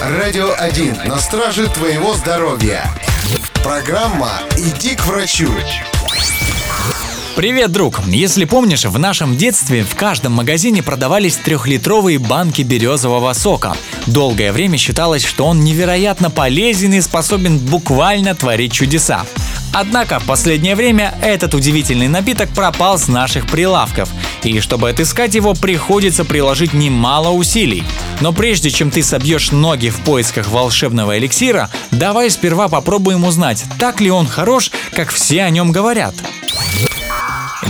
Радио 1 на страже твоего здоровья. Программа «Иди к врачу». Привет, друг! Если помнишь, в нашем детстве в каждом магазине продавались трехлитровые банки березового сока. Долгое время считалось, что он невероятно полезен и способен буквально творить чудеса. Однако в последнее время этот удивительный напиток пропал с наших прилавков, и чтобы отыскать его, приходится приложить немало усилий. Но прежде чем ты собьешь ноги в поисках волшебного эликсира, давай сперва попробуем узнать, так ли он хорош, как все о нем говорят.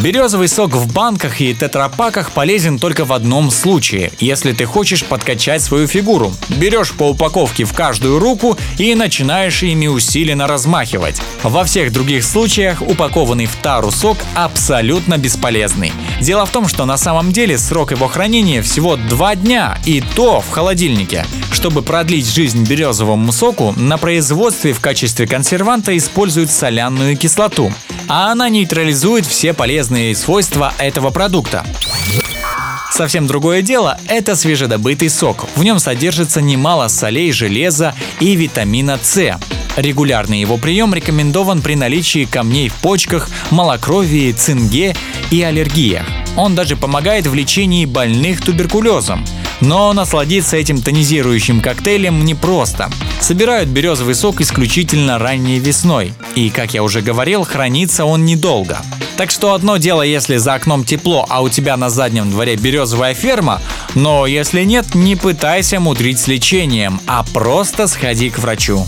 Березовый сок в банках и тетрапаках полезен только в одном случае, если ты хочешь подкачать свою фигуру. Берешь по упаковке в каждую руку и начинаешь ими усиленно размахивать. Во всех других случаях упакованный в тару сок абсолютно бесполезный. Дело в том, что на самом деле срок его хранения всего 2 дня, и то в холодильнике. Чтобы продлить жизнь березовому соку, на производстве в качестве консерванта используют соляную кислоту а она нейтрализует все полезные свойства этого продукта. Совсем другое дело – это свежедобытый сок. В нем содержится немало солей, железа и витамина С. Регулярный его прием рекомендован при наличии камней в почках, малокровии, цинге и аллергиях. Он даже помогает в лечении больных туберкулезом. Но насладиться этим тонизирующим коктейлем непросто. Собирают березовый сок исключительно ранней весной. И, как я уже говорил, хранится он недолго. Так что одно дело, если за окном тепло, а у тебя на заднем дворе березовая ферма, но если нет, не пытайся мудрить с лечением, а просто сходи к врачу.